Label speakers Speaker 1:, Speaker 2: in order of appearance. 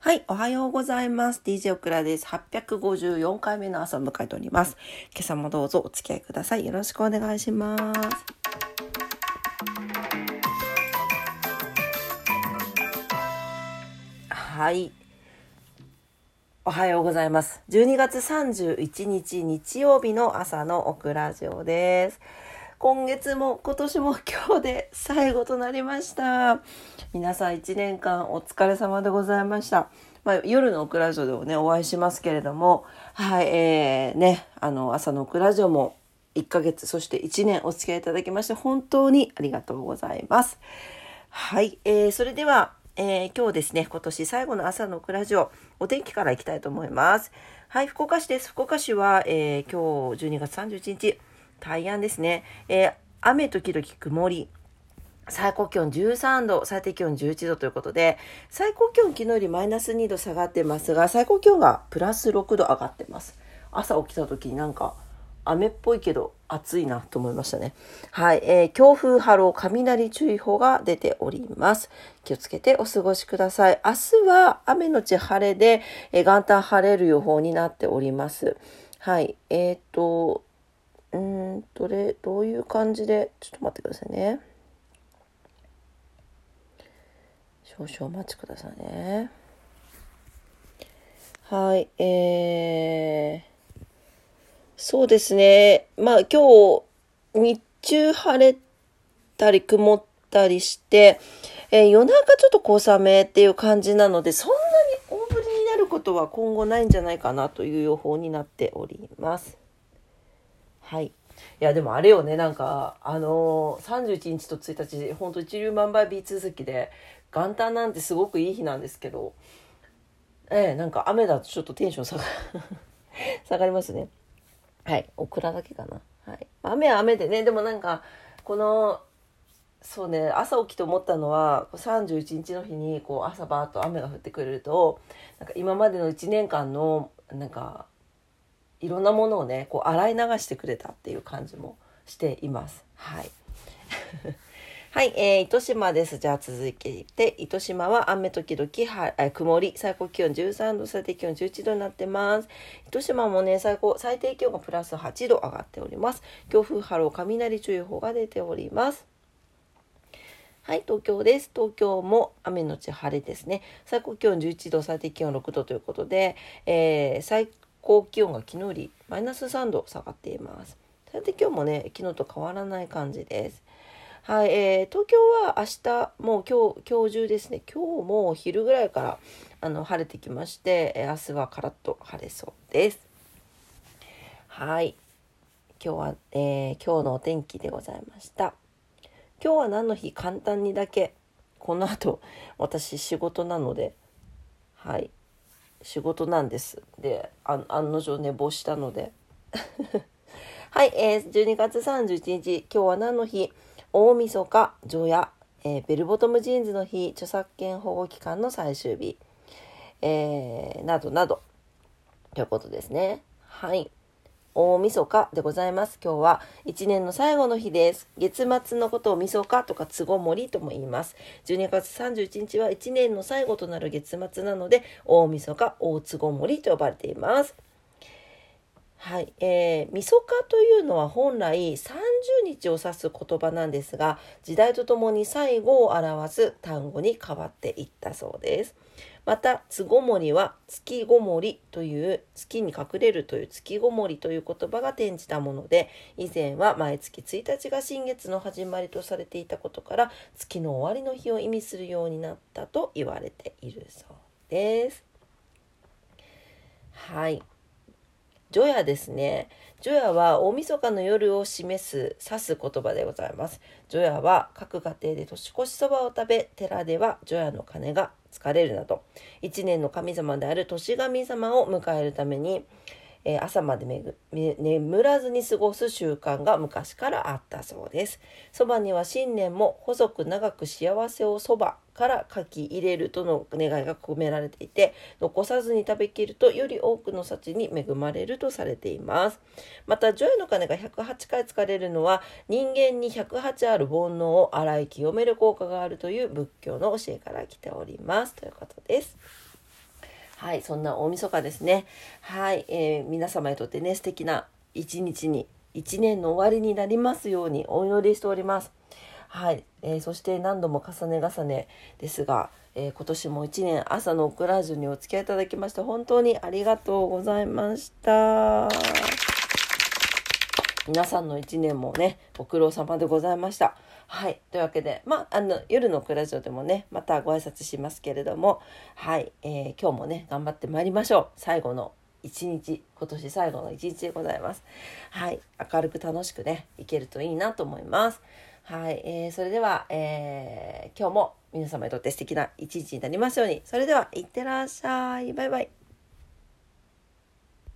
Speaker 1: はい、おはようございます。DJ オクラです。854回目の朝を迎えております。今朝もどうぞお付き合いください。よろしくお願いします。はい。おはようございます。12月31日日曜日の朝のオクラジオです。今月も今年も今日で最後となりました。皆さん1年間お疲れ様でございました。まあ、夜のオクラジオでもね、お会いしますけれども、はい、えー、ね、あの、朝のオクラジオも1ヶ月、そして1年お付き合いいただきまして、本当にありがとうございます。はい、えー、それでは、えー、今日ですね、今年最後の朝のオクラジオ、お天気からいきたいと思います。はい、福岡市です。福岡市は、えー、今日12月31日、大安ですね。えー、雨時々曇り。最高気温13度、最低気温11度ということで、最高気温昨日よりマイナス2度下がってますが、最高気温がプラス6度上がってます。朝起きた時になんか雨っぽいけど暑いなと思いましたね。はい、えー、強風波浪雷注意報が出ております。気をつけてお過ごしください。明日は雨のち晴れで、えー、元旦晴れる予報になっております。はい、えっ、ー、と、うんどれどういう感じでちょっと待ってくださいね。少々お待ちくださいね。はいえー、そうですね。まあ今日日中晴れたり曇ったりして、えー、夜中ちょっと小雨っていう感じなのでそんなに大降りになることは今後ないんじゃないかなという予報になっております。はい。いや、でもあれよね、なんか、あのー、31日と1日、ほんと一粒万倍日続きで、元旦なんてすごくいい日なんですけど、ええなんか雨だとちょっとテンション下が 下がりますね。はい。オクラだけかな。はい。雨は雨でね、でもなんか、この、そうね、朝起きて思ったのは、31日の日に、こう、朝バーッと雨が降ってくれると、なんか今までの1年間の、なんか、いろんなものをねこう洗い流してくれたっていう感じもしています。はい。はい、えー、糸島です。じゃあ続いて、糸島は雨時々はえ曇り、最高気温13度、最低気温11度になってます。糸島もね、最高、最低気温がプラス8度上がっております。強風波浪、雷注意報が出ております。はい、東京です。東京も雨のち晴れですね。最高気温11度、最低気温6度ということで、えー、最高気温が昨日よりマイナス3度下がっています。最低気温もね、昨日と変わらない感じです。はい、えー、東京は明日、もう今日、今日中ですね、今日も昼ぐらいからあの晴れてきまして、えー、明日はカラッと晴れそうです。はい、今日は、えー、今日のお天気でございました。今日は何の日？簡単にだけ、この後、私仕事なので、はい、仕事なんです。で、案の定寝坊したので。はい、えー、12月31日、今日は何の日？大晦日、除夜、えー、ベルボトムジーンズの日、著作権保護期間の最終日、えー、などなど、ということですね。はい。大晦日でございます。今日は一年の最後の日です。月末のことを晦日とかつごもりとも言います。12月31日は一年の最後となる月末なので、大晦日、大つごもりと呼ばれています。はい、えー、晦日というのは本来30日を指す言葉なんですが、時代とともに最後を表す単語に変わっていったそうです。また、つごもりは月ごもりという月に隠れるという月ごもりという言葉が転じたもので、以前は毎月1日が新月の始まりとされていたことから、月の終わりの日を意味するようになったと言われているそうです。はい。除夜ですね。除夜は大晦日の夜を示す、指す言葉でございます。除夜は各家庭で年越しそばを食べ、寺では除夜の鐘が疲れるなど、一年の神様である年神様を迎えるために、えー、朝までめぐ眠らずに過ごす習慣が昔からあったそうです。そばには新年も細く長く幸せをそばから書き入れるとの願いが込められていて、残さずに食べきるとより多くの幸に恵まれるとされています。また、除夜の鐘が108回疲れるのは、人間に108ある煩悩を洗い清める効果があるという仏教の教えから来ております。ということです。はい、そんな大晦日ですね。はい、えー皆様にとってね、素敵な一日に、一年の終わりになりますようにお祈りしております。はい、えーそして何度も重ね重ねですが、えー今年も一年朝のオクラジュにお付き合いいただきまして本当にありがとうございました。皆さんの一年もね、ご苦労様でございました。はい。というわけで、まあ、あの、夜のクラジオでもね、またご挨拶しますけれども、はい。えー今日もね、頑張ってまいりましょう。最後の一日、今年最後の一日でございます。はい。明るく楽しくね、いけるといいなと思います。はい。えーそれでは、えー今日も皆様にとって素敵な一日になりますように。それでは、いってらっしゃい。バイバイ。